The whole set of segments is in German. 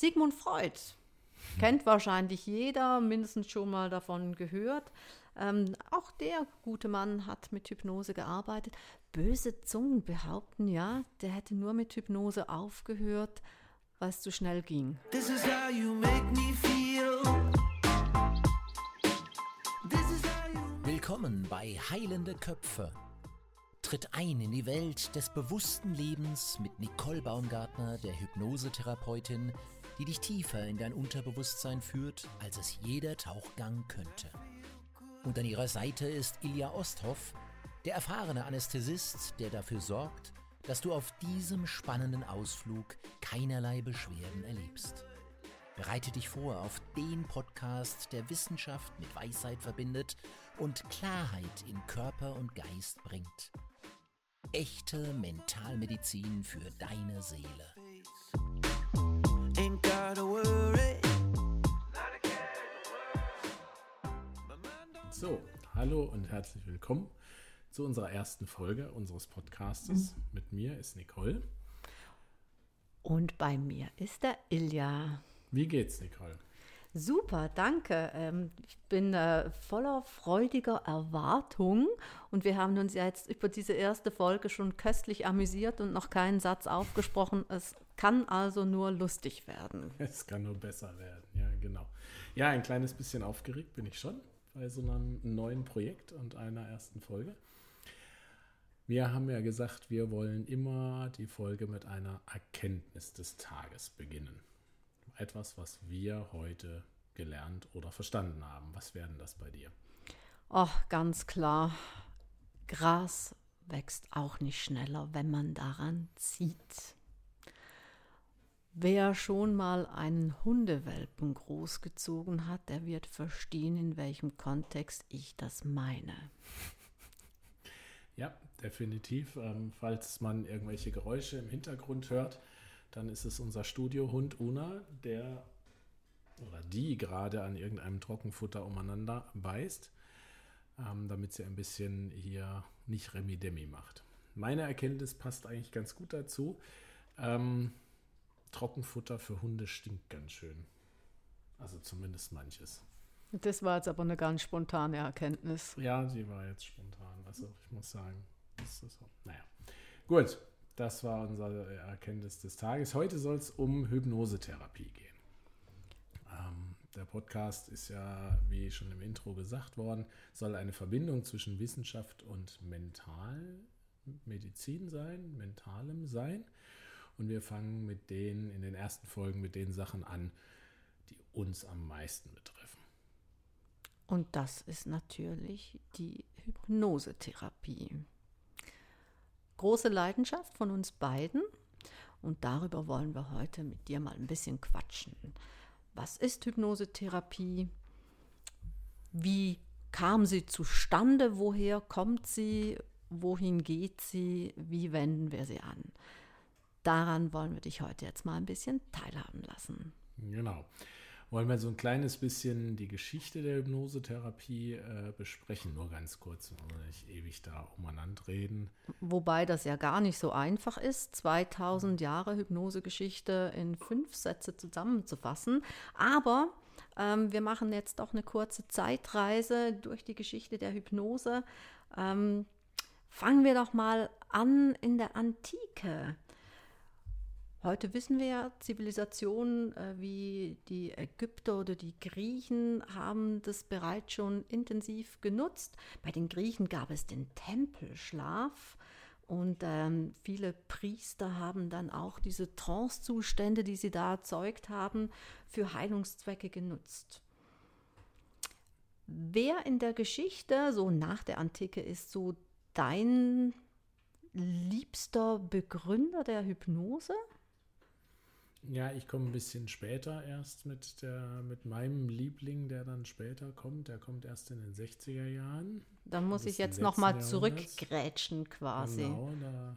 Sigmund Freud kennt wahrscheinlich jeder, mindestens schon mal davon gehört. Ähm, auch der gute Mann hat mit Hypnose gearbeitet. Böse Zungen behaupten ja, der hätte nur mit Hypnose aufgehört, weil es zu schnell ging. Willkommen bei Heilende Köpfe. Tritt ein in die Welt des bewussten Lebens mit Nicole Baumgartner, der Hypnosetherapeutin, die dich tiefer in dein Unterbewusstsein führt, als es jeder Tauchgang könnte. Und an ihrer Seite ist Ilja Osthoff, der erfahrene Anästhesist, der dafür sorgt, dass du auf diesem spannenden Ausflug keinerlei Beschwerden erlebst. Bereite dich vor auf den Podcast, der Wissenschaft mit Weisheit verbindet und Klarheit in Körper und Geist bringt. Echte Mentalmedizin für deine Seele. So, hallo und herzlich willkommen zu unserer ersten Folge unseres Podcastes. Mhm. Mit mir ist Nicole. Und bei mir ist der Ilja. Wie geht's, Nicole? Super, danke. Ähm, ich bin äh, voller freudiger Erwartung und wir haben uns ja jetzt über diese erste Folge schon köstlich amüsiert und noch keinen Satz aufgesprochen. Es kann also nur lustig werden. Es kann nur besser werden, ja, genau. Ja, ein kleines bisschen aufgeregt bin ich schon bei so einem neuen Projekt und einer ersten Folge. Wir haben ja gesagt, wir wollen immer die Folge mit einer Erkenntnis des Tages beginnen. Etwas, was wir heute gelernt oder verstanden haben. Was wäre denn das bei dir? Ach, ganz klar. Gras wächst auch nicht schneller, wenn man daran zieht. Wer schon mal einen Hundewelpen großgezogen hat, der wird verstehen, in welchem Kontext ich das meine. Ja, definitiv. Ähm, falls man irgendwelche Geräusche im Hintergrund hört, dann ist es unser Studiohund Una, der oder die gerade an irgendeinem Trockenfutter umeinander beißt, ähm, damit sie ein bisschen hier nicht Remi-Demi macht. Meine Erkenntnis passt eigentlich ganz gut dazu. Ähm, Trockenfutter für Hunde stinkt ganz schön. Also zumindest manches. Das war jetzt aber eine ganz spontane Erkenntnis. Ja, die war jetzt spontan. Also ich muss sagen, das ist so. Naja. Gut, das war unsere Erkenntnis des Tages. Heute soll es um Hypnosetherapie gehen. Ähm, der Podcast ist ja, wie schon im Intro gesagt worden, soll eine Verbindung zwischen Wissenschaft und Mentalmedizin sein, mentalem sein. Und wir fangen mit den, in den ersten Folgen mit den Sachen an, die uns am meisten betreffen. Und das ist natürlich die Hypnosetherapie. Große Leidenschaft von uns beiden. Und darüber wollen wir heute mit dir mal ein bisschen quatschen. Was ist Hypnosetherapie? Wie kam sie zustande? Woher kommt sie? Wohin geht sie? Wie wenden wir sie an? daran wollen wir dich heute jetzt mal ein bisschen teilhaben lassen. Genau. Wollen wir so ein kleines bisschen die Geschichte der Hypnosetherapie äh, besprechen? Nur ganz kurz, wollen wir nicht ewig da umeinander reden. Wobei das ja gar nicht so einfach ist, 2000 Jahre Hypnosegeschichte in fünf Sätze zusammenzufassen. Aber ähm, wir machen jetzt doch eine kurze Zeitreise durch die Geschichte der Hypnose. Ähm, fangen wir doch mal an in der Antike. Heute wissen wir ja, Zivilisationen äh, wie die Ägypter oder die Griechen haben das bereits schon intensiv genutzt. Bei den Griechen gab es den Tempelschlaf und ähm, viele Priester haben dann auch diese Trancezustände, die sie da erzeugt haben, für Heilungszwecke genutzt. Wer in der Geschichte, so nach der Antike, ist so dein liebster Begründer der Hypnose? Ja, ich komme ein bisschen später erst mit, der, mit meinem Liebling, der dann später kommt. Der kommt erst in den 60er Jahren. Dann muss ich jetzt nochmal zurückgrätschen quasi. Genau, da,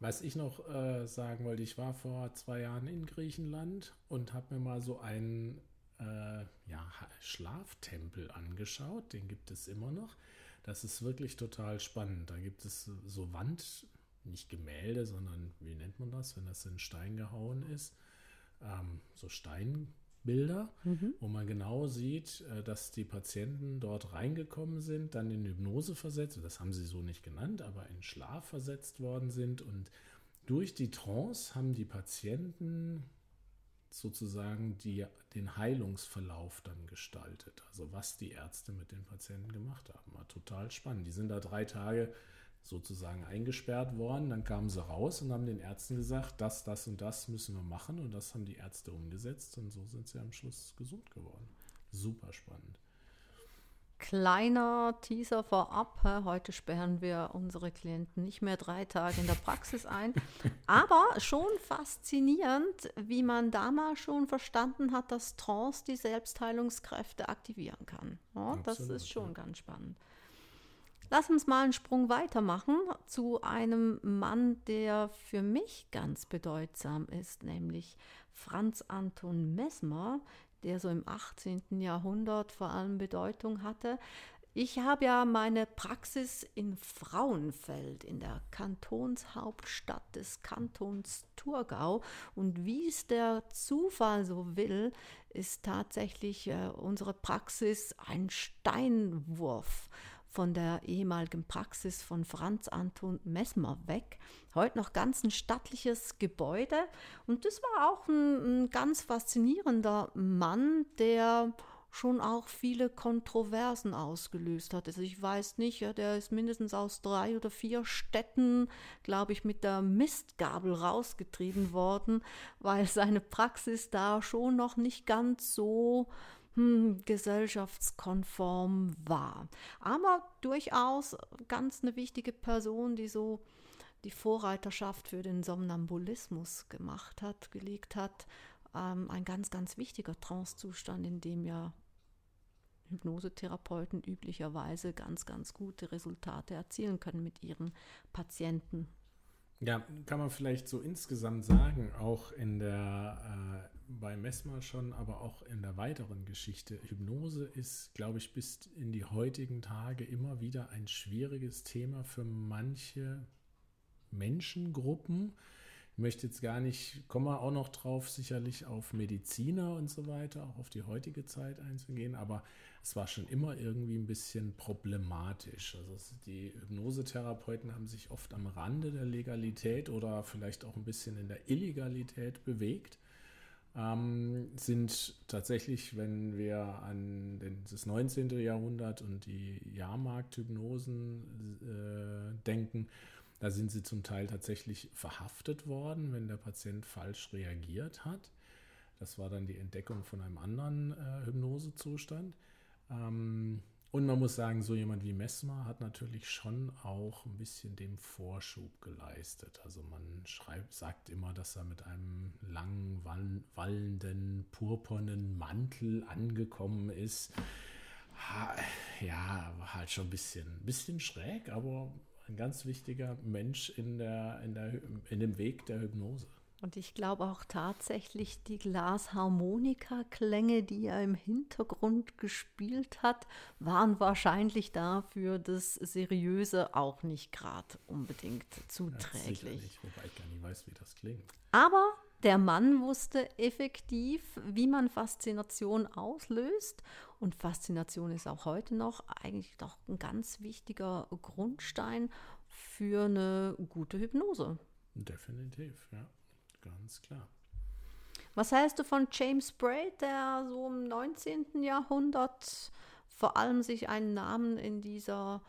was ich noch äh, sagen wollte, ich war vor zwei Jahren in Griechenland und habe mir mal so einen äh, ja, Schlaftempel angeschaut. Den gibt es immer noch. Das ist wirklich total spannend. Da gibt es so Wand, nicht Gemälde, sondern wie nennt man das, wenn das in Stein gehauen ist? ähm, so Steinbilder, mhm. wo man genau sieht, äh, dass die Patienten dort reingekommen sind, dann in Hypnose versetzt, das haben sie so nicht genannt, aber in Schlaf versetzt worden sind und durch die Trance haben die Patienten sozusagen die, den Heilungsverlauf dann gestaltet. Also was die Ärzte mit den Patienten gemacht haben. War total spannend. Die sind da drei Tage sozusagen eingesperrt worden. Dann kamen sie raus und haben den Ärzten gesagt, das, das und das müssen wir machen. Und das haben die Ärzte umgesetzt. Und so sind sie am Schluss gesund geworden. Super spannend. Kleiner Teaser vorab. Heute sperren wir unsere Klienten nicht mehr drei Tage in der Praxis ein. Aber schon faszinierend, wie man damals schon verstanden hat, dass Trance die Selbstheilungskräfte aktivieren kann. Ja, das ist schon ja. ganz spannend. Lass uns mal einen Sprung weitermachen zu einem Mann, der für mich ganz bedeutsam ist, nämlich Franz Anton Mesmer, der so im 18. Jahrhundert vor allem Bedeutung hatte. Ich habe ja meine Praxis in Frauenfeld, in der Kantonshauptstadt des Kantons Thurgau. Und wie es der Zufall so will, ist tatsächlich äh, unsere Praxis ein Steinwurf von der ehemaligen Praxis von Franz Anton Messmer weg. Heute noch ganz ein stattliches Gebäude. Und das war auch ein, ein ganz faszinierender Mann, der schon auch viele Kontroversen ausgelöst hat. Also ich weiß nicht, ja, der ist mindestens aus drei oder vier Städten, glaube ich, mit der Mistgabel rausgetrieben worden, weil seine Praxis da schon noch nicht ganz so hm, gesellschaftskonform war. Aber durchaus ganz eine wichtige Person, die so die Vorreiterschaft für den Somnambulismus gemacht hat, gelegt hat. Ähm, ein ganz, ganz wichtiger Trancezustand, in dem ja Hypnosetherapeuten üblicherweise ganz, ganz gute Resultate erzielen können mit ihren Patienten. Ja, kann man vielleicht so insgesamt sagen, auch in der äh, bei Messmer schon, aber auch in der weiteren Geschichte. Hypnose ist, glaube ich, bis in die heutigen Tage immer wieder ein schwieriges Thema für manche Menschengruppen. Ich möchte jetzt gar nicht, kommen wir auch noch drauf, sicherlich auf Mediziner und so weiter, auch auf die heutige Zeit einzugehen, aber es war schon immer irgendwie ein bisschen problematisch. Also die Hypnosetherapeuten haben sich oft am Rande der Legalität oder vielleicht auch ein bisschen in der Illegalität bewegt ähm, sind tatsächlich, wenn wir an den, das 19. Jahrhundert und die Jahrmarkthypnosen äh, denken, da sind sie zum Teil tatsächlich verhaftet worden, wenn der Patient falsch reagiert hat. Das war dann die Entdeckung von einem anderen äh, Hypnosezustand. Ähm, und man muss sagen, so jemand wie Messmer hat natürlich schon auch ein bisschen dem Vorschub geleistet. Also man schreibt, sagt immer, dass er mit einem langen, wallenden, purpurnen Mantel angekommen ist. Ja, war halt schon ein bisschen, bisschen schräg, aber ein ganz wichtiger Mensch in, der, in, der, in dem Weg der Hypnose. Und ich glaube auch tatsächlich die Glasharmonika-Klänge, die er im Hintergrund gespielt hat, waren wahrscheinlich dafür das Seriöse auch nicht gerade unbedingt zuträglich. Ja, nicht, wobei ich gar nicht weiß, wie das klingt. Aber der Mann wusste effektiv, wie man Faszination auslöst. Und Faszination ist auch heute noch eigentlich doch ein ganz wichtiger Grundstein für eine gute Hypnose. Definitiv, ja. Ganz klar. Was hältst du von James Braid, der so im 19. Jahrhundert vor allem sich einen Namen in dieser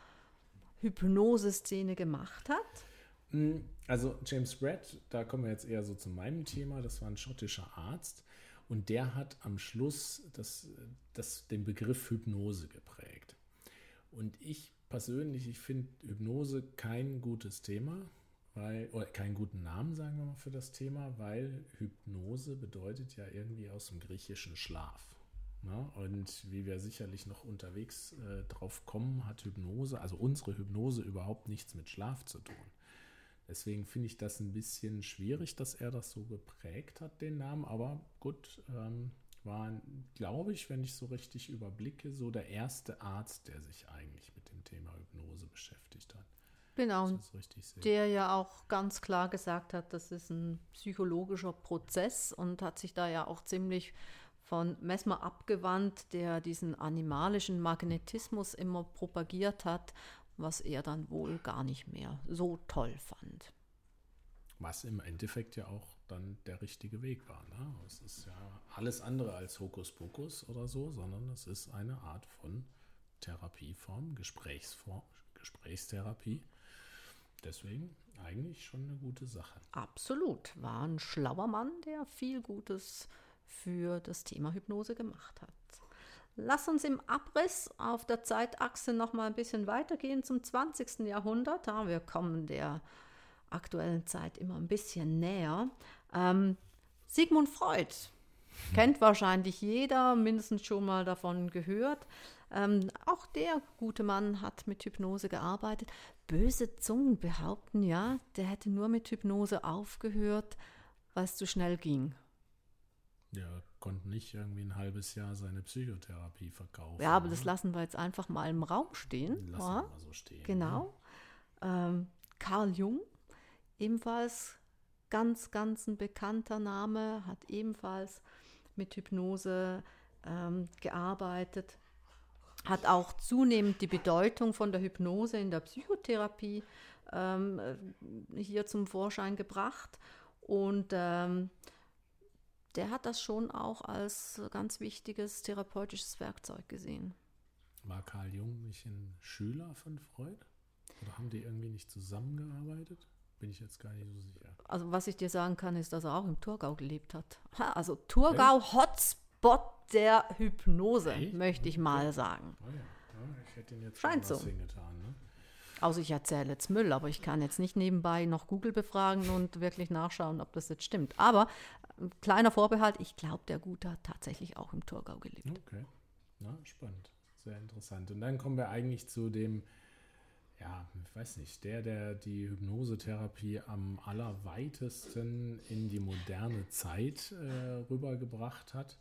Hypnose-Szene gemacht hat? Hm, also James Braid, da kommen wir jetzt eher so zu meinem Thema, das war ein schottischer Arzt und der hat am Schluss das, das, den Begriff Hypnose geprägt. Und ich persönlich, ich finde Hypnose kein gutes Thema weil, oder keinen guten Namen, sagen wir mal, für das Thema, weil Hypnose bedeutet ja irgendwie aus dem griechischen Schlaf. Ne? Und wie wir sicherlich noch unterwegs äh, drauf kommen, hat Hypnose, also unsere Hypnose überhaupt nichts mit Schlaf zu tun. Deswegen finde ich das ein bisschen schwierig, dass er das so geprägt hat, den Namen. Aber gut, ähm, war, glaube ich, wenn ich so richtig überblicke, so der erste Arzt, der sich eigentlich mit dem Thema Hypnose beschäftigt hat. Genau. Der ja auch ganz klar gesagt hat, das ist ein psychologischer Prozess und hat sich da ja auch ziemlich von Mesmer abgewandt, der diesen animalischen Magnetismus immer propagiert hat, was er dann wohl gar nicht mehr so toll fand. Was im Endeffekt ja auch dann der richtige Weg war. Ne? Es ist ja alles andere als Hokuspokus oder so, sondern es ist eine Art von Therapieform, Gesprächsform, Gesprächstherapie. Deswegen eigentlich schon eine gute Sache. Absolut, war ein schlauer Mann, der viel Gutes für das Thema Hypnose gemacht hat. Lass uns im Abriss auf der Zeitachse noch mal ein bisschen weitergehen zum 20. Jahrhundert. Ja, wir kommen der aktuellen Zeit immer ein bisschen näher. Ähm, Sigmund Freud kennt wahrscheinlich jeder, mindestens schon mal davon gehört. Ähm, auch der gute Mann hat mit Hypnose gearbeitet. Böse Zungen behaupten ja, der hätte nur mit Hypnose aufgehört, weil es zu schnell ging. Der konnte nicht irgendwie ein halbes Jahr seine Psychotherapie verkaufen. Ja, aber ne? das lassen wir jetzt einfach mal im Raum stehen. Lassen ja? wir mal so stehen. Genau. Ähm, Carl Jung, ebenfalls ganz, ganz ein bekannter Name, hat ebenfalls mit Hypnose ähm, gearbeitet, hat auch zunehmend die Bedeutung von der Hypnose in der Psychotherapie ähm, äh, hier zum Vorschein gebracht. Und ähm, der hat das schon auch als ganz wichtiges therapeutisches Werkzeug gesehen. War Carl Jung nicht ein Schüler von Freud? Oder haben die irgendwie nicht zusammengearbeitet? Bin ich jetzt gar nicht so sicher. Also was ich dir sagen kann, ist, dass er auch im Thurgau gelebt hat. Ha, Also Thurgau Hotspot der Hypnose, Echt? möchte ich mal sagen. Oh ja, ja, ich hätte ihn jetzt Scheint so. hingetan. Ne? Also ich erzähle jetzt Müll, aber ich kann jetzt nicht nebenbei noch Google befragen und wirklich nachschauen, ob das jetzt stimmt. Aber äh, kleiner Vorbehalt, ich glaube, der Gute hat tatsächlich auch im Thurgau gelebt. Okay, na, spannend. Sehr interessant. Und dann kommen wir eigentlich zu dem, ja, ich weiß nicht, der, der die Hypnosetherapie am allerweitesten in die moderne Zeit äh, rübergebracht hat,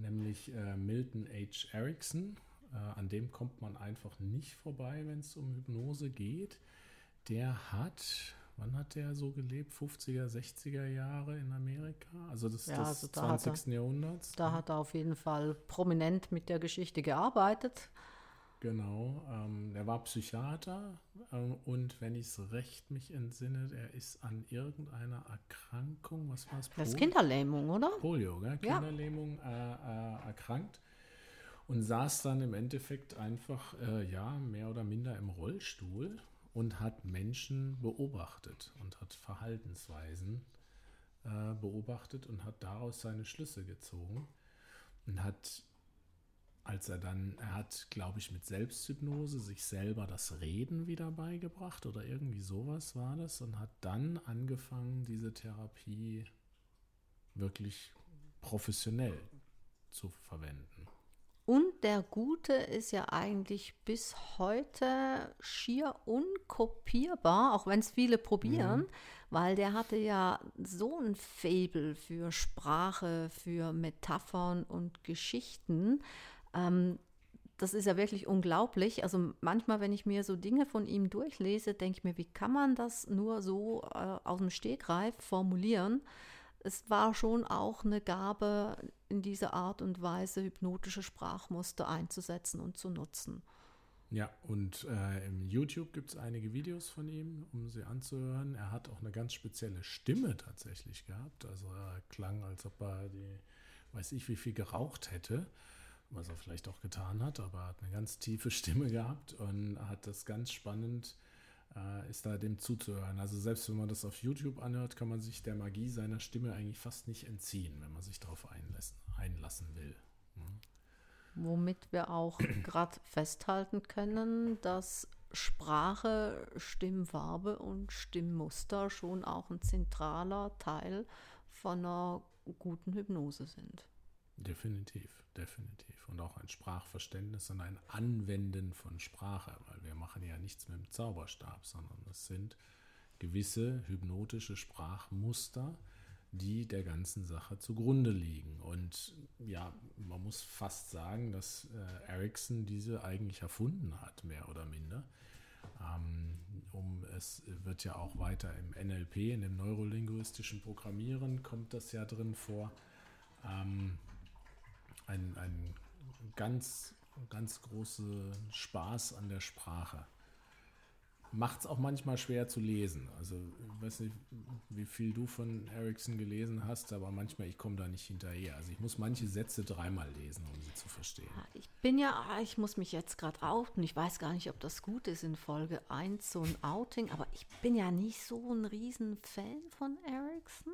nämlich äh, Milton H. Erickson. Äh, an dem kommt man einfach nicht vorbei, wenn es um Hypnose geht. Der hat, wann hat der so gelebt? 50er, 60er Jahre in Amerika? Also des, Ja, des also da hat er- 20. Jahrhunderts. Da hat er auf jeden Fall prominent mit der Geschichte gearbeitet. Genau, ähm, er war Psychiater ähm, und wenn ich es recht mich entsinne, er ist an irgendeiner Erkrankung, was war es? Das ist Kinderlähmung, oder? Polio, gell? Ja. Kinderlähmung äh, äh, erkrankt und saß dann im Endeffekt einfach, äh, ja, mehr oder minder im Rollstuhl und hat Menschen beobachtet und hat Verhaltensweisen äh, beobachtet und hat daraus seine Schlüsse gezogen und hat als er dann, er hat, glaube ich, mit Selbsthypnose sich selber das Reden wieder beigebracht oder irgendwie sowas war das und hat dann angefangen, diese Therapie wirklich professionell zu verwenden. Und der Gute ist ja eigentlich bis heute schier unkopierbar, auch wenn es viele probieren, weil der hatte ja so ein Faible für Sprache, für Metaphern und Geschichten. Ähm, das ist ja wirklich unglaublich. Also manchmal, wenn ich mir so Dinge von ihm durchlese, denke ich mir, wie kann man das nur so äh, aus dem Stegreif formulieren? Es war schon auch eine Gabe, in dieser Art und Weise hypnotische Sprachmuster einzusetzen und zu nutzen. Ja, und äh, im YouTube gibt es einige Videos von ihm, um sie anzuhören. Er hat auch eine ganz spezielle Stimme tatsächlich gehabt. Also er klang, als ob er die, weiß ich, wie viel geraucht hätte, was er vielleicht auch getan hat, aber er hat eine ganz tiefe Stimme gehabt und hat das ganz spannend, äh, ist da dem zuzuhören. Also selbst wenn man das auf YouTube anhört, kann man sich der Magie seiner Stimme eigentlich fast nicht entziehen, wenn man sich darauf einlassen, einlassen will. Womit wir auch gerade festhalten können, dass Sprache, Stimmfarbe und Stimmmuster schon auch ein zentraler Teil von einer guten Hypnose sind. Definitiv, definitiv. Und auch ein Sprachverständnis und ein Anwenden von Sprache, weil wir machen ja nichts mit dem Zauberstab, sondern es sind gewisse hypnotische Sprachmuster, die der ganzen Sache zugrunde liegen. Und ja, man muss fast sagen, dass äh, Ericsson diese eigentlich erfunden hat, mehr oder minder. Ähm, um es wird ja auch weiter im NLP, in dem neurolinguistischen Programmieren, kommt das ja drin vor. Ähm, ein, ein ganz, ganz großer Spaß an der Sprache macht es auch manchmal schwer zu lesen. Also ich weiß nicht, wie viel du von Ericsson gelesen hast, aber manchmal ich komme da nicht hinterher. Also ich muss manche Sätze dreimal lesen, um sie zu verstehen. Ich bin ja, ich muss mich jetzt gerade outen. Ich weiß gar nicht, ob das gut ist in Folge 1 so ein Outing, aber ich bin ja nicht so ein Riesenfan von Ericsson.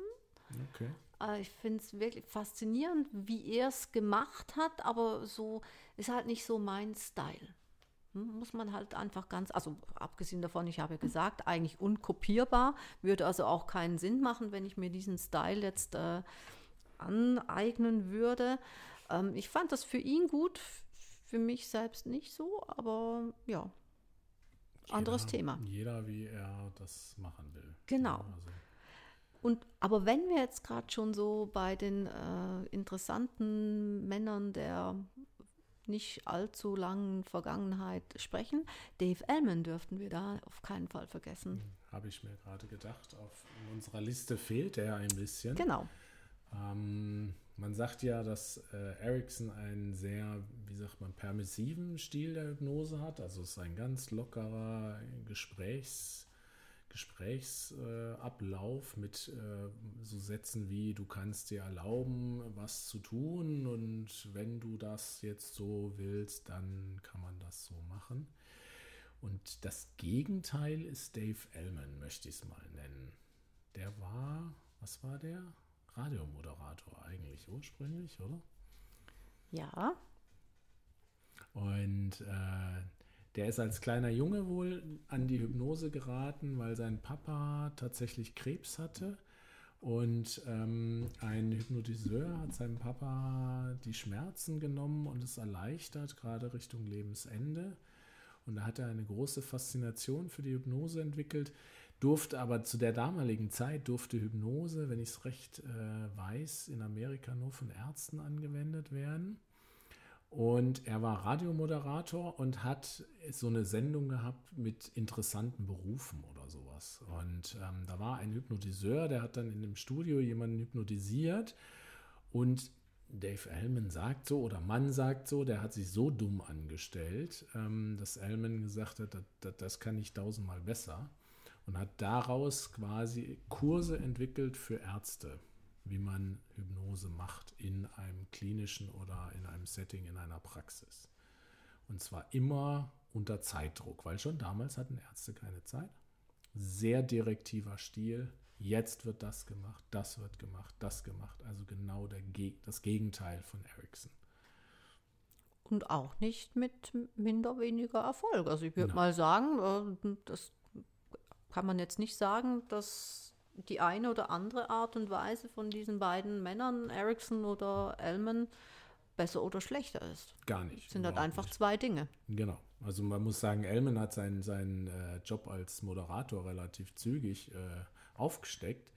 Okay. Äh, ich finde es wirklich faszinierend, wie er es gemacht hat, aber so ist halt nicht so mein Style muss man halt einfach ganz, also abgesehen davon, ich habe ja gesagt, eigentlich unkopierbar, würde also auch keinen Sinn machen, wenn ich mir diesen Style jetzt äh, aneignen würde. Ähm, ich fand das für ihn gut, für mich selbst nicht so, aber ja, anderes jeder, Thema. Jeder, wie er das machen will. Genau. also. Und, aber wenn wir jetzt gerade schon so bei den äh, interessanten Männern der nicht allzu langen Vergangenheit sprechen. Dave Ellman dürften wir da auf keinen Fall vergessen. Hm, habe ich mir gerade gedacht. Auf unserer Liste fehlt er ein bisschen. Genau. Ähm, man sagt ja, dass äh, Erickson einen sehr, wie sagt man, permissiven Stil der Hypnose hat. Also es ist ein ganz lockerer Gesprächs- Gesprächsablauf mit äh, so Sätzen wie du kannst dir erlauben, was zu tun und wenn du das jetzt so willst, dann kann man das so machen. Und das Gegenteil ist Dave Ellman, möchte ich es mal nennen. Der war, was war der? Radiomoderator eigentlich ursprünglich, oder? Ja. Und äh, der ist als kleiner Junge wohl an die Hypnose geraten, weil sein Papa tatsächlich Krebs hatte. Und ähm, ein Hypnotiseur hat seinem Papa die Schmerzen genommen und es erleichtert, gerade Richtung Lebensende. Und da hat er eine große Faszination für die Hypnose entwickelt, durfte aber zu der damaligen Zeit, durfte Hypnose, wenn ich es recht äh, weiß, in Amerika nur von Ärzten angewendet werden. Und er war Radiomoderator und hat so eine Sendung gehabt mit interessanten Berufen oder sowas. Und ähm, da war ein Hypnotiseur, der hat dann in dem Studio jemanden hypnotisiert. Und Dave Ellman sagt so, oder Mann sagt so, der hat sich so dumm angestellt, ähm, dass Ellman gesagt hat, das, das, das kann ich tausendmal besser. Und hat daraus quasi Kurse entwickelt für Ärzte wie man Hypnose macht in einem klinischen oder in einem Setting, in einer Praxis. Und zwar immer unter Zeitdruck, weil schon damals hatten Ärzte keine Zeit. Sehr direktiver Stil. Jetzt wird das gemacht, das wird gemacht, das gemacht. Also genau der, das Gegenteil von Ericsson. Und auch nicht mit minder weniger Erfolg. Also ich würde mal sagen, äh, das kann man jetzt nicht sagen, dass die eine oder andere Art und Weise von diesen beiden Männern, Ericsson oder Ellman, besser oder schlechter ist. Gar nicht. Das sind halt einfach nicht. zwei Dinge. Genau. Also man muss sagen, Ellman hat seinen, seinen äh, Job als Moderator relativ zügig äh, aufgesteckt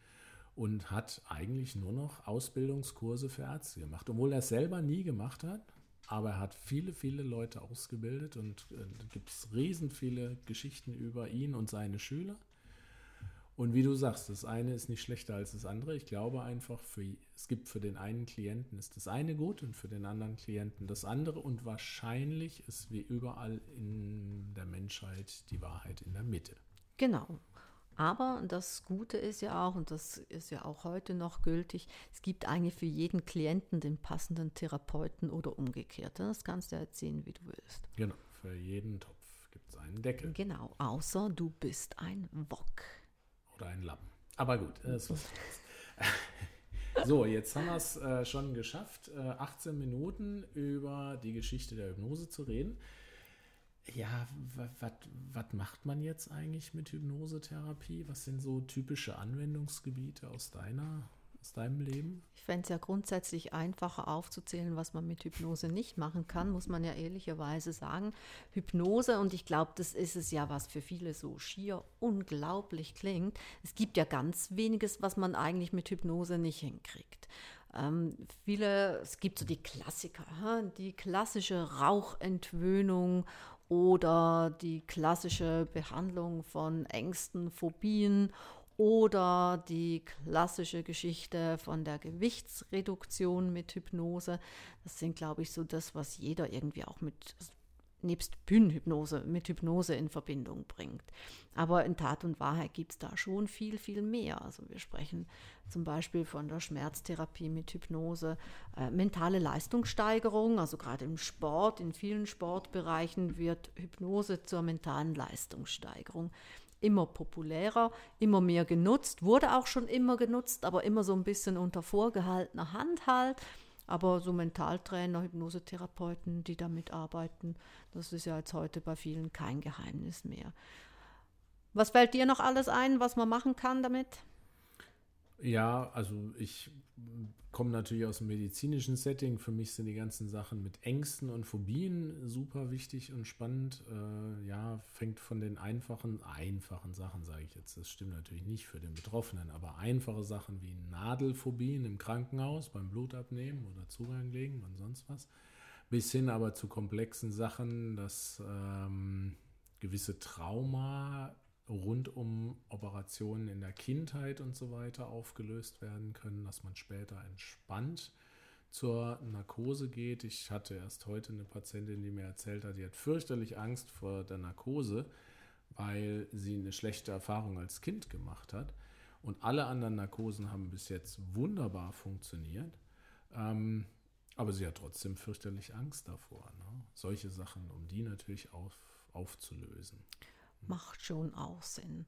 und hat eigentlich nur noch Ausbildungskurse für Ärzte gemacht, obwohl er es selber nie gemacht hat. Aber er hat viele, viele Leute ausgebildet und äh, gibt es riesen viele Geschichten über ihn und seine Schüler. Und wie du sagst, das eine ist nicht schlechter als das andere. Ich glaube einfach, für, es gibt für den einen Klienten ist das eine gut und für den anderen Klienten das andere. Und wahrscheinlich ist wie überall in der Menschheit die Wahrheit in der Mitte. Genau. Aber das Gute ist ja auch, und das ist ja auch heute noch gültig, es gibt eigentlich für jeden Klienten den passenden Therapeuten oder umgekehrt. Das kannst du erzählen, wie du willst. Genau, für jeden Topf gibt es einen Deckel. Genau, außer du bist ein Wok. Aber gut, das was So, jetzt haben wir es äh, schon geschafft, äh, 18 Minuten über die Geschichte der Hypnose zu reden. Ja, was macht man jetzt eigentlich mit Hypnosetherapie? Was sind so typische Anwendungsgebiete aus deiner aus deinem Leben? Ich fände es ja grundsätzlich einfacher aufzuzählen, was man mit Hypnose nicht machen kann, muss man ja ehrlicherweise sagen. Hypnose, und ich glaube, das ist es ja, was für viele so schier unglaublich klingt. Es gibt ja ganz weniges, was man eigentlich mit Hypnose nicht hinkriegt. Ähm, viele, es gibt so die Klassiker, die klassische Rauchentwöhnung oder die klassische Behandlung von Ängsten, Phobien oder die klassische Geschichte von der Gewichtsreduktion mit Hypnose. Das sind, glaube ich, so das, was jeder irgendwie auch mit nebst Bühnenhypnose mit Hypnose in Verbindung bringt. Aber in Tat und Wahrheit gibt es da schon viel, viel mehr. Also wir sprechen zum Beispiel von der Schmerztherapie mit Hypnose, äh, mentale Leistungssteigerung, also gerade im Sport, in vielen Sportbereichen wird Hypnose zur mentalen Leistungssteigerung immer populärer, immer mehr genutzt, wurde auch schon immer genutzt, aber immer so ein bisschen unter vorgehaltener Hand halt. Aber so Mentaltrainer, Hypnosetherapeuten, die damit arbeiten, das ist ja jetzt heute bei vielen kein Geheimnis mehr. Was fällt dir noch alles ein, was man machen kann damit? Ja, also ich komme natürlich aus dem medizinischen Setting. Für mich sind die ganzen Sachen mit Ängsten und Phobien super wichtig und spannend. Äh, ja, fängt von den einfachen, einfachen Sachen, sage ich jetzt. Das stimmt natürlich nicht für den Betroffenen, aber einfache Sachen wie Nadelphobien im Krankenhaus beim Blutabnehmen oder Zugang legen und sonst was. Bis hin aber zu komplexen Sachen, dass ähm, gewisse Trauma rund um Operationen in der Kindheit und so weiter aufgelöst werden können, dass man später entspannt zur Narkose geht. Ich hatte erst heute eine Patientin, die mir erzählt hat, die hat fürchterlich Angst vor der Narkose, weil sie eine schlechte Erfahrung als Kind gemacht hat. Und alle anderen Narkosen haben bis jetzt wunderbar funktioniert. Ähm, aber sie hat trotzdem fürchterlich Angst davor. Ne? Solche Sachen, um die natürlich auf, aufzulösen macht schon auch Sinn.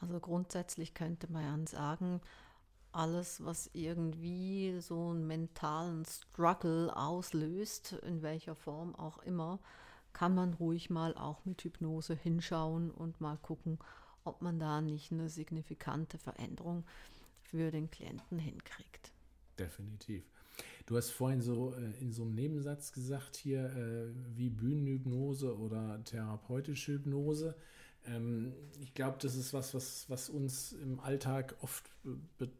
Also grundsätzlich könnte man sagen, alles, was irgendwie so einen mentalen Struggle auslöst, in welcher Form auch immer, kann man ruhig mal auch mit Hypnose hinschauen und mal gucken, ob man da nicht eine signifikante Veränderung für den Klienten hinkriegt. Definitiv. Du hast vorhin so äh, in so einem Nebensatz gesagt hier, äh, wie Bühnenhypnose oder therapeutische Hypnose. Ähm, ich glaube, das ist was, was, was uns im Alltag oft be,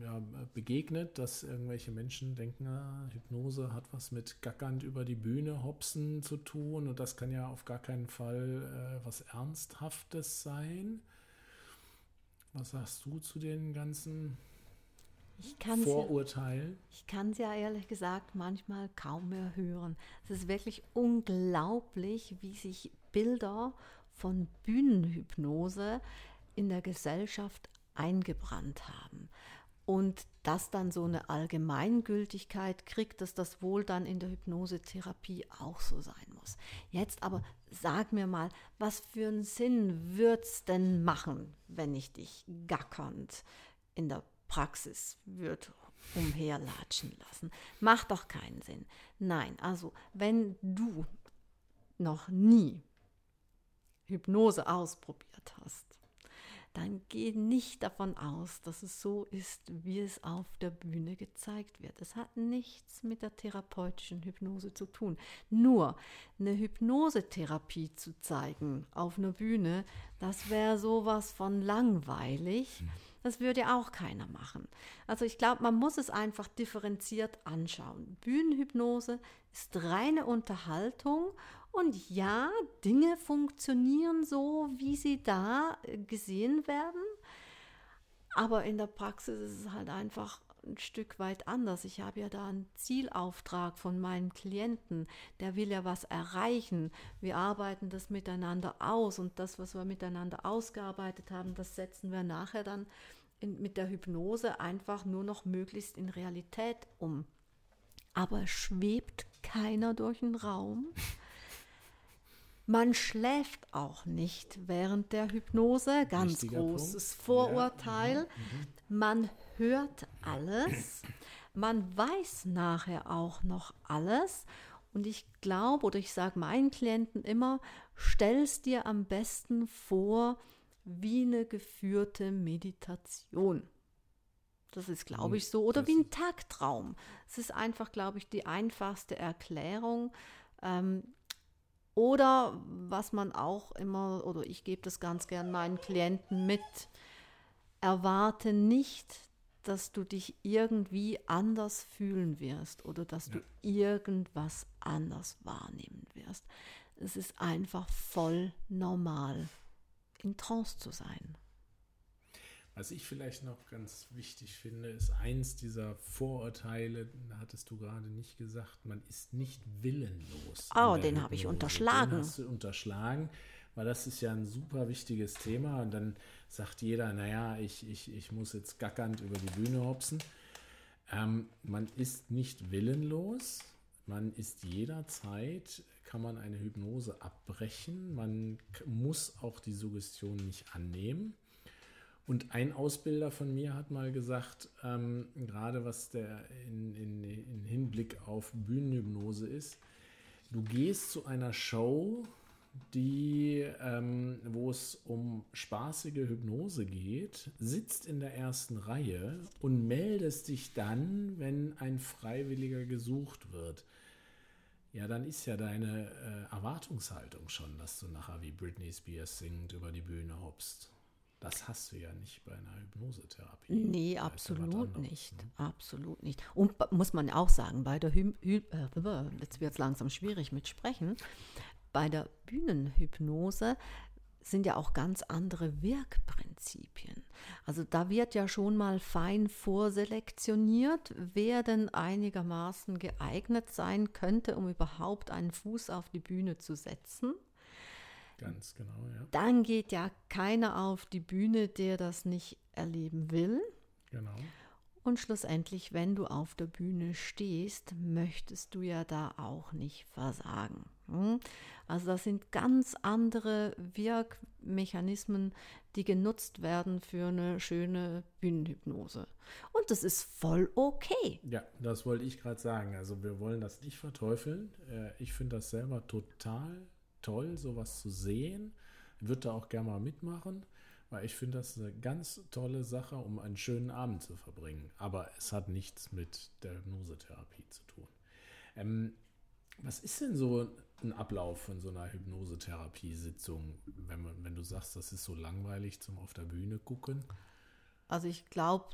ja, begegnet, dass irgendwelche Menschen denken, ah, Hypnose hat was mit gackernd über die Bühne hopsen zu tun und das kann ja auf gar keinen Fall äh, was Ernsthaftes sein. Was sagst du zu den ganzen Vorurteilen? Ja, ich kann es ja ehrlich gesagt manchmal kaum mehr hören. Es ist wirklich unglaublich, wie sich Bilder von Bühnenhypnose in der Gesellschaft eingebrannt haben. Und das dann so eine Allgemeingültigkeit kriegt, dass das wohl dann in der Hypnosetherapie auch so sein muss. Jetzt aber sag mir mal, was für einen Sinn wird es denn machen, wenn ich dich gackernd in der Praxis würde umherlatschen lassen? Macht doch keinen Sinn. Nein, also wenn du noch nie Hypnose ausprobiert hast, dann geh nicht davon aus, dass es so ist, wie es auf der Bühne gezeigt wird. Es hat nichts mit der therapeutischen Hypnose zu tun. Nur eine Hypnosetherapie zu zeigen auf einer Bühne, das wäre sowas von langweilig. Mhm. Das würde auch keiner machen. Also ich glaube, man muss es einfach differenziert anschauen. Bühnenhypnose ist reine Unterhaltung und ja, Dinge funktionieren so, wie sie da äh, gesehen werden. Aber in der Praxis ist es halt einfach ein Stück weit anders. Ich habe ja da einen Zielauftrag von meinen Klienten, der will ja was erreichen. Wir arbeiten das miteinander aus und das, was wir miteinander ausgearbeitet haben, das setzen wir nachher dann in, mit der Hypnose einfach nur noch möglichst in Realität um. Aber schwebt keiner durch den Raum. Man schläft auch nicht während der Hypnose, ganz Richtiger großes Punkt. Vorurteil. Ja. Mhm. mhm. Man hört alles, man weiß nachher auch noch alles. Und ich glaube oder ich sage meinen Klienten immer, stell es dir am besten vor wie eine geführte Meditation. Das ist, glaube ich, so. Oder wie ein Tagtraum. Es ist einfach, glaube ich, die einfachste Erklärung. Ähm, oder was man auch immer, oder ich gebe das ganz gern meinen Klienten mit, erwarte nicht, dass du dich irgendwie anders fühlen wirst oder dass ja. du irgendwas anders wahrnehmen wirst. es ist einfach voll normal, in Trance zu sein. Was ich vielleicht noch ganz wichtig finde, ist eins dieser Vorurteile, da hattest du gerade nicht gesagt, man ist nicht willenlos. Oh, den habe ich unterschlagen. Den hast du unterschlagen, weil das ist ja ein super wichtiges Thema und dann sagt jeder, naja, ich, ich, ich muss jetzt gackernd über die Bühne hopsen. Ähm, man ist nicht willenlos, man ist jederzeit, kann man eine Hypnose abbrechen, man muss auch die Suggestion nicht annehmen. Und ein Ausbilder von mir hat mal gesagt, ähm, gerade was der in, in, in Hinblick auf Bühnenhypnose ist, du gehst zu einer Show, die, ähm, wo es um spaßige Hypnose geht, sitzt in der ersten Reihe und meldest dich dann, wenn ein Freiwilliger gesucht wird. Ja, dann ist ja deine äh, Erwartungshaltung schon, dass du nachher wie Britney Spears singt über die Bühne hoppst. Das hast du ja nicht bei einer Hypnosetherapie. Nee, da absolut nicht. Ne? Absolut nicht. Und muss man auch sagen, bei der Hy Hy äh, jetzt wird es langsam schwierig mit Sprechen, bei der Bühnenhypnose sind ja auch ganz andere Wirkprinzipien. Also da wird ja schon mal fein vorselektioniert, wer denn einigermaßen geeignet sein könnte, um überhaupt einen Fuß auf die Bühne zu setzen. Ganz genau, ja. Dann geht ja keiner auf die Bühne, der das nicht erleben will. Genau. Und schlussendlich, wenn du auf der Bühne stehst, möchtest du ja da auch nicht versagen. Hm? Also das sind ganz andere Wirkmechanismen, die genutzt werden für eine schöne Bühnenhypnose. Und das ist voll okay. Ja, das wollte ich gerade sagen. Also wir wollen das nicht verteufeln. Äh, ich finde das selber total toll, sowas zu sehen. Würde da auch gerne mal mitmachen, weil ich finde das eine ganz tolle Sache, um einen schönen Abend zu verbringen. Aber es hat nichts mit der Hypnosetherapie zu tun. Ähm, was ist denn so ein Ablauf von so einer Hypnosetherapie-Sitzung, wenn, wenn du sagst, das ist so langweilig zum auf der Bühne gucken? Also ich glaube,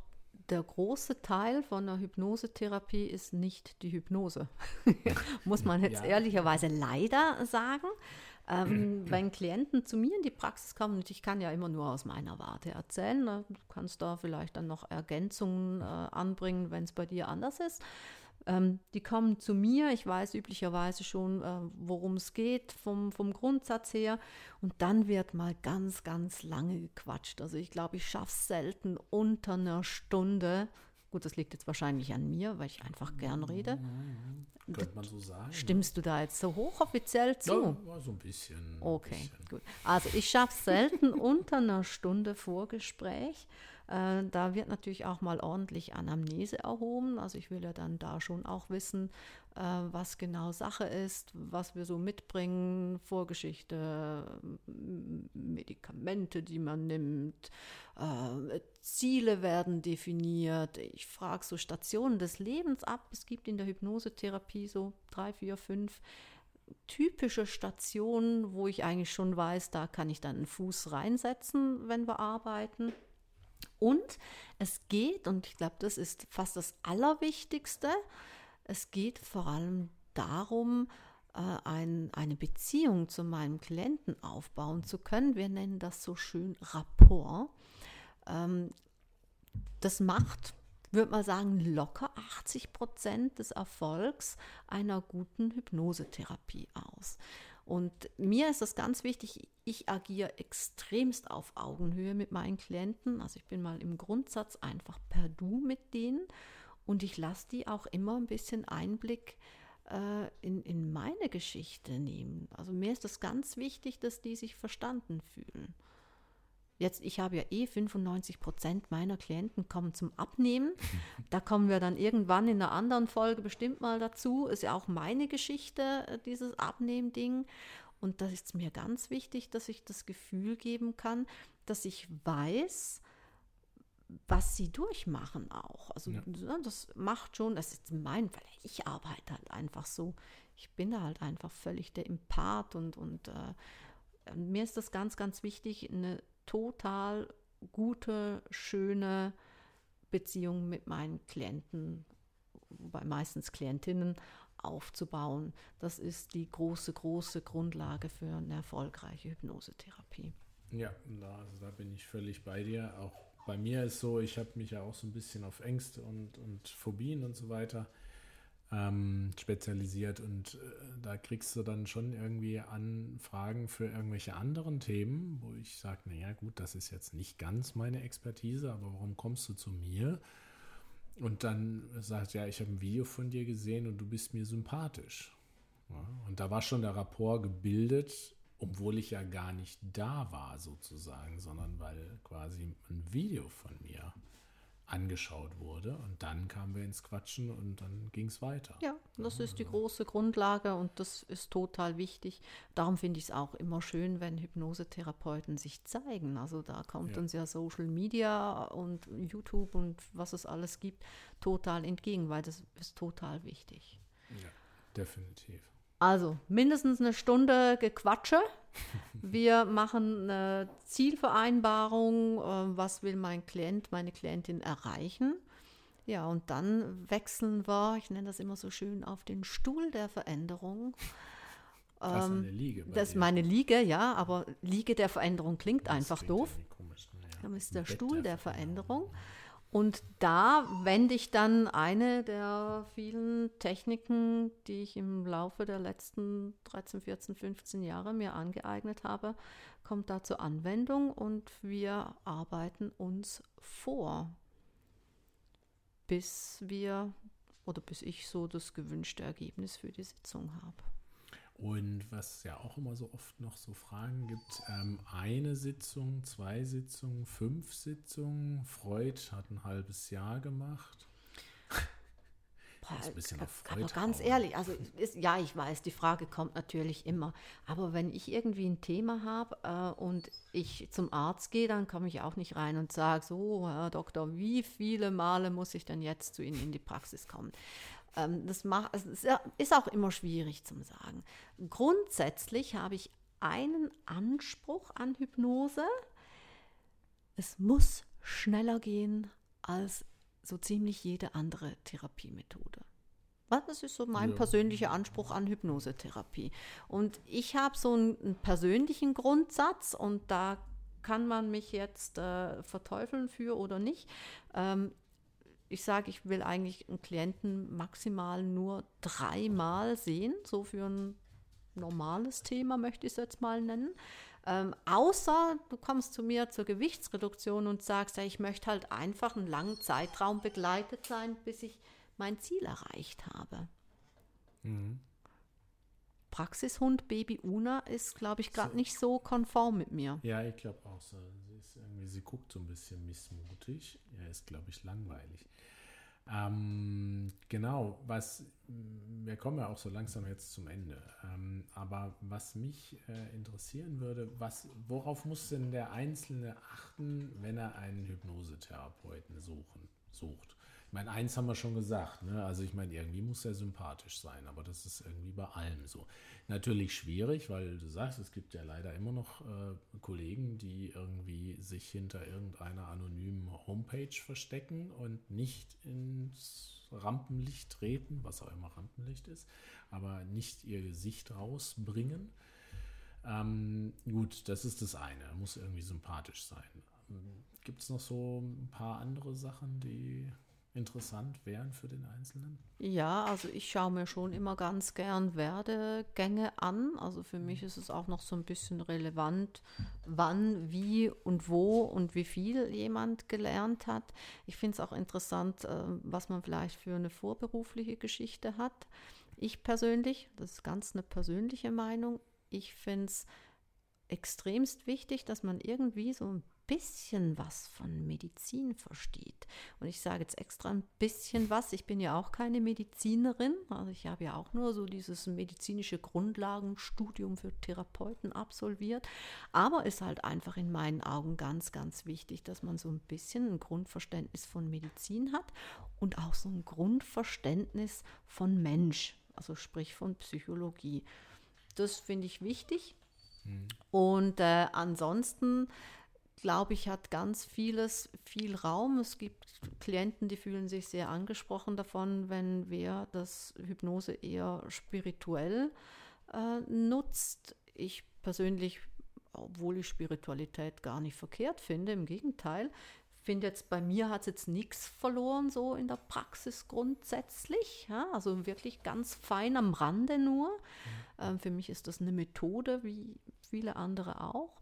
der große Teil von der Hypnosetherapie ist nicht die Hypnose. Muss man jetzt ja. ehrlicherweise leider sagen. Ähm, wenn Klienten zu mir in die Praxis kommen, und ich kann ja immer nur aus meiner Warte erzählen, ne, du kannst da vielleicht dann noch Ergänzungen äh, anbringen, wenn es bei dir anders ist. Ähm, die kommen zu mir, ich weiß üblicherweise schon, äh, worum es geht vom, vom Grundsatz her. Und dann wird mal ganz, ganz lange gequatscht. Also ich glaube, ich schaffe es selten unter einer Stunde. Gut, das liegt jetzt wahrscheinlich an mir, weil ich einfach gern rede. Könnte man so sagen. Stimmst du da jetzt so hochoffiziell zu? Ja, so ein bisschen. Okay, ein bisschen. gut. Also ich schaffe es selten unter einer Stunde Vorgespräch. Äh, da wird natürlich auch mal ordentlich Anamnese erhoben. Also ich will ja dann da schon auch wissen, äh, was genau Sache ist, was wir so mitbringen, Vorgeschichte, Medikamente, die man nimmt, äh, Ziele werden definiert. Ich frage so Stationen des Lebens ab. Es gibt in der Hypnosetherapie so drei, vier, fünf typische Stationen, wo ich eigentlich schon weiß, da kann ich dann einen Fuß reinsetzen, wenn wir arbeiten. Und es geht, und ich glaube, das ist fast das Allerwichtigste, es geht vor allem darum, äh, ein, eine Beziehung zu meinem Klienten aufbauen zu können. Wir nennen das so schön Rapport. Ähm, das macht, würde man sagen, locker 80 Prozent des Erfolgs einer guten Hypnosetherapie aus. Und mir ist das ganz wichtig, ich agiere extremst auf Augenhöhe mit meinen Klienten. Also ich bin mal im Grundsatz einfach per Du mit denen und ich lasse die auch immer ein bisschen Einblick äh, in, in meine Geschichte nehmen. Also mir ist das ganz wichtig, dass die sich verstanden fühlen. Jetzt, ich habe ja eh 95 Prozent meiner Klienten kommen zum Abnehmen. Da kommen wir dann irgendwann in einer anderen Folge bestimmt mal dazu. Ist ja auch meine Geschichte, äh, dieses Abnehmding. Und da ist mir ganz wichtig, dass ich das Gefühl geben kann, dass ich weiß, was sie durchmachen auch. Also ja. das macht schon, das ist mein Fall. Ich arbeite halt einfach so. Ich bin da halt einfach völlig der Empath und, und äh, mir ist das ganz, ganz wichtig, eine total gute, schöne Beziehung mit meinen Klienten, wobei meistens Klientinnen, aufzubauen. Das ist die große, große Grundlage für eine erfolgreiche Hypnosetherapie. Ja, da, also da bin ich völlig bei dir. Auch bei mir ist so, ich habe mich ja auch so ein bisschen auf Ängste und, und Phobien und so weiter ähm, spezialisiert und äh, da kriegst du dann schon irgendwie Anfragen für irgendwelche anderen Themen, wo ich sage, naja gut, das ist jetzt nicht ganz meine Expertise, aber warum kommst du zu mir? Und dann sagt, ja, ich habe ein Video von dir gesehen und du bist mir sympathisch. Ja, und da war schon der Rapport gebildet, obwohl ich ja gar nicht da war sozusagen, sondern weil quasi ein Video von mir angeschaut wurde. Und dann kamen wir ins Quatschen und dann ging es weiter. Ja, das ist die große Grundlage und das ist total wichtig. Darum finde ich es auch immer schön, wenn Hypnosetherapeuten sich zeigen. Also da kommt ja. uns ja Social Media und YouTube und was es alles gibt, total entgegen, weil das ist total wichtig. Ja, definitiv. Also mindestens eine Stunde Gequatsche. Wir machen eine Zielvereinbarung, äh, was will mein Klient, meine Klientin erreichen. Ja, und dann wechseln wir, ich nenne das immer so schön, auf den Stuhl der Veränderung. Das ist eine Liege. das ist meine Liege, ja, aber Liege der Veränderung klingt das einfach doof. Komisch, ne? Dann ist der Stuhl der Veränderung. Veränderung. Und da wende ich dann eine der vielen Techniken, die ich im Laufe der letzten 13, 14, 15 Jahre mir angeeignet habe, kommt da zur Anwendung und wir arbeiten uns vor, bis wir oder bis ich so das gewünschte Ergebnis für die Sitzung habe. Und was ja auch immer so oft noch so Fragen gibt, ähm, eine Sitzung, zwei Sitzungen, fünf Sitzungen. Freud hat ein halbes Jahr gemacht. ein bisschen auf Freud aber ganz hauen. ehrlich, also ist, ja, ich weiß, die Frage kommt natürlich immer. Aber wenn ich irgendwie ein Thema habe äh, und ich zum Arzt gehe, dann komme ich auch nicht rein und sage, so, Herr Doktor, wie viele Male muss ich denn jetzt zu Ihnen in die Praxis kommen? Ähm, das macht, ist auch immer schwierig zu sagen. Grundsätzlich habe ich einen Anspruch an Hypnose. Es muss schneller gehen als so ziemlich jede andere Therapiemethode. Das ist so mein ja. persönlicher Anspruch an Hypnosetherapie. Und ich habe so einen, einen, persönlichen Grundsatz und da kann man mich jetzt äh, verteufeln für oder nicht. Ähm, ich sage, ich will eigentlich einen Klienten maximal nur dreimal sehen, so für ein normales Thema möchte ich es jetzt mal nennen. Ähm, außer du kommst zu mir zur Gewichtsreduktion und sagst, ja, ich möchte halt einfach einen langen Zeitraum begleitet sein, bis ich mein Ziel erreicht habe. Mhm. Praxishund Baby Una ist, glaube ich, gerade so. nicht so konform mit mir. Ja, ich glaube auch so. Sie, guckt so ein bisschen missmutig. Ja, ist, glaube ich, langweilig. Ähm, genau, was wir kommen ja auch so langsam jetzt zum Ende. Ähm, aber was mich äh, interessieren würde, was, worauf muss denn der Einzelne achten, wenn er einen Hypnosetherapeuten suchen, sucht? Ich meine, eins haben wir schon gesagt, ne? also ich meine, irgendwie muss er sympathisch sein, aber das ist irgendwie bei allem so. Natürlich schwierig, weil du sagst, es gibt ja leider immer noch äh, Kollegen, die irgendwie sich hinter irgendeiner anonymen Homepage verstecken und nicht ins Rampenlicht treten, was auch immer Rampenlicht ist, aber nicht ihr Gesicht rausbringen. Ähm, gut, das ist das eine, muss irgendwie sympathisch sein. Gibt es noch so ein paar andere Sachen, die interessant wären für den Einzelnen? Ja, also ich schaue mir schon immer ganz gern Werdegänge an. Also für mich ist es auch noch so ein bisschen relevant, wann, wie und wo und wie viel jemand gelernt hat. Ich finde es auch interessant, äh, was man vielleicht für eine vorberufliche Geschichte hat. Ich persönlich, das ist ganz eine persönliche Meinung, ich finde es extremst wichtig, dass man irgendwie so ein bisschen was von Medizin versteht. Und ich sage jetzt extra ein bisschen was. Ich bin ja auch keine Medizinerin. Also ich habe ja auch nur so dieses medizinische Grundlagenstudium für Therapeuten absolviert. Aber ist halt einfach in meinen Augen ganz, ganz wichtig, dass man so ein bisschen ein Grundverständnis von Medizin hat und auch so ein Grundverständnis von Mensch, also sprich von Psychologie. Das finde ich wichtig. Mhm. Und äh, ansonsten glaube ich, hat ganz vieles viel Raum. Es gibt Klienten, die fühlen sich sehr angesprochen davon, wenn wer das Hypnose eher spirituell äh, nutzt. Ich persönlich, obwohl ich Spiritualität gar nicht verkehrt finde, im Gegenteil, finde jetzt bei mir hat es jetzt nichts verloren, so in der Praxis grundsätzlich. Ja? Also wirklich ganz fein am Rande nur. Mhm. Ähm, für mich ist das eine Methode, wie viele andere auch.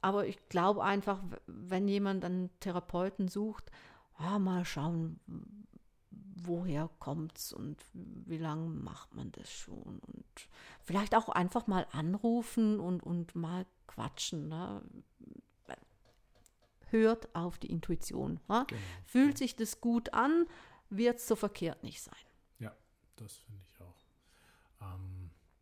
Aber ich glaube einfach, wenn jemand einen Therapeuten sucht, oh, mal schauen, woher kommt es und wie lange macht man das schon. Und vielleicht auch einfach mal anrufen und, und mal quatschen. Ne? Hört auf die Intuition. Ne? Genau. Fühlt sich das gut an, wird es so verkehrt nicht sein. Ja, das finde ich auch. Ähm,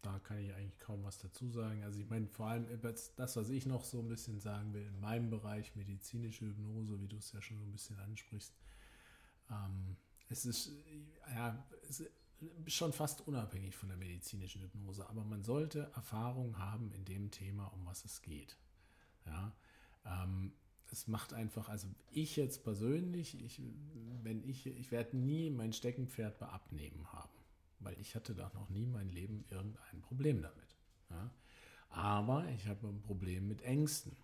da kann ich eigentlich kaum was dazu sagen. Also ich meine, vor allem das, was ich noch so ein bisschen sagen will, in meinem Bereich medizinische Hypnose, wie du es ja schon so ein bisschen ansprichst, ähm, es ist ja es ist schon fast unabhängig von der medizinischen Hypnose, aber man sollte Erfahrung haben in dem Thema, um was es geht. Ja, ähm, es macht einfach, also ich jetzt persönlich, ich, wenn ich, ich werde nie mein Steckenpferd bei Abnehmen haben weil ich hatte da noch nie in meinem Leben irgendein Problem damit. Ja? Aber ich habe ein Problem mit Ängsten,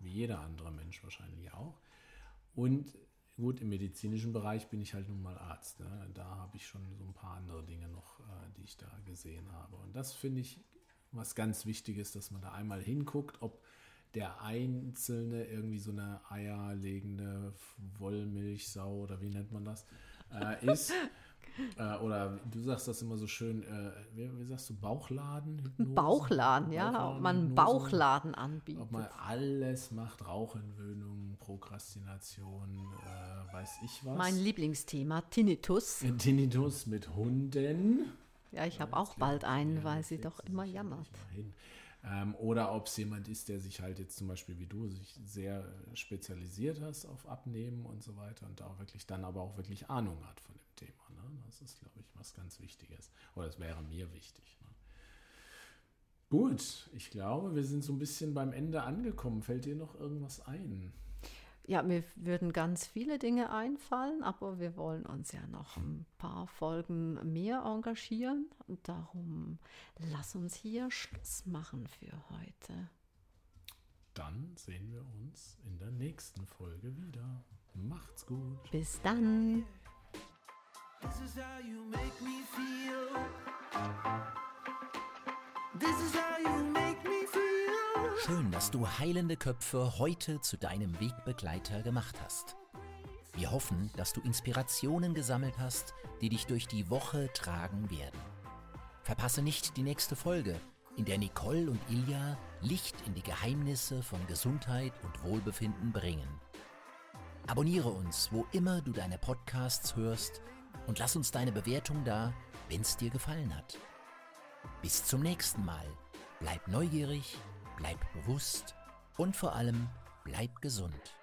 wie jeder andere Mensch wahrscheinlich auch. Und gut, im medizinischen Bereich bin ich halt nun mal Arzt. Ne? Da habe ich schon so ein paar andere Dinge noch, äh, die ich da gesehen habe. Und das finde ich was ganz Wichtiges, dass man da einmal hinguckt, ob der Einzelne irgendwie so eine eierlegende Wollmilchsau oder wie nennt man das äh, ist. Äh, oder du sagst das immer so schön, äh, wie, wie, sagst du, Bauchladen? Hypnose? Bauchladen, ja, Bauchladen, ob man einen Bauchladen anbietet. Ob man alles macht, Rauchentwöhnung, Prokrastination, äh, weiß ich was. Mein Lieblingsthema, Tinnitus. Tinnitus mit Hunden. Ja, ich habe auch bald einen, weil sie doch immer jammert. Ähm, oder ob es jemand ist, der sich halt jetzt zum Beispiel wie du sich sehr spezialisiert hast auf Abnehmen und so weiter und da auch wirklich dann aber auch wirklich Ahnung hat von? Das ist, glaube ich, was ganz Wichtiges. Oder es wäre mir wichtig. Ne? Gut, ich glaube, wir sind so ein bisschen beim Ende angekommen. Fällt dir noch irgendwas ein? Ja, mir würden ganz viele Dinge einfallen, aber wir wollen uns ja noch ein paar Folgen mehr engagieren. Und darum lass uns hier Schluss machen für heute. Dann sehen wir uns in der nächsten Folge wieder. Macht's gut. Bis dann. This is how you make me feel. This is how you make me feel. Schön, dass du heilende Köpfe heute zu deinem Wegbegleiter gemacht hast. Wir hoffen, dass du Inspirationen gesammelt hast, die dich durch die Woche tragen werden. Verpasse nicht die nächste Folge, in der Nicole und Ilja Licht in die Geheimnisse von Gesundheit und Wohlbefinden bringen. Abonniere uns, wo immer du deine Podcasts hörst und lass uns deine Bewertung da, wenn es dir gefallen hat. Bis zum nächsten Mal. Bleib neugierig, bleib bewusst und vor allem bleib gesund.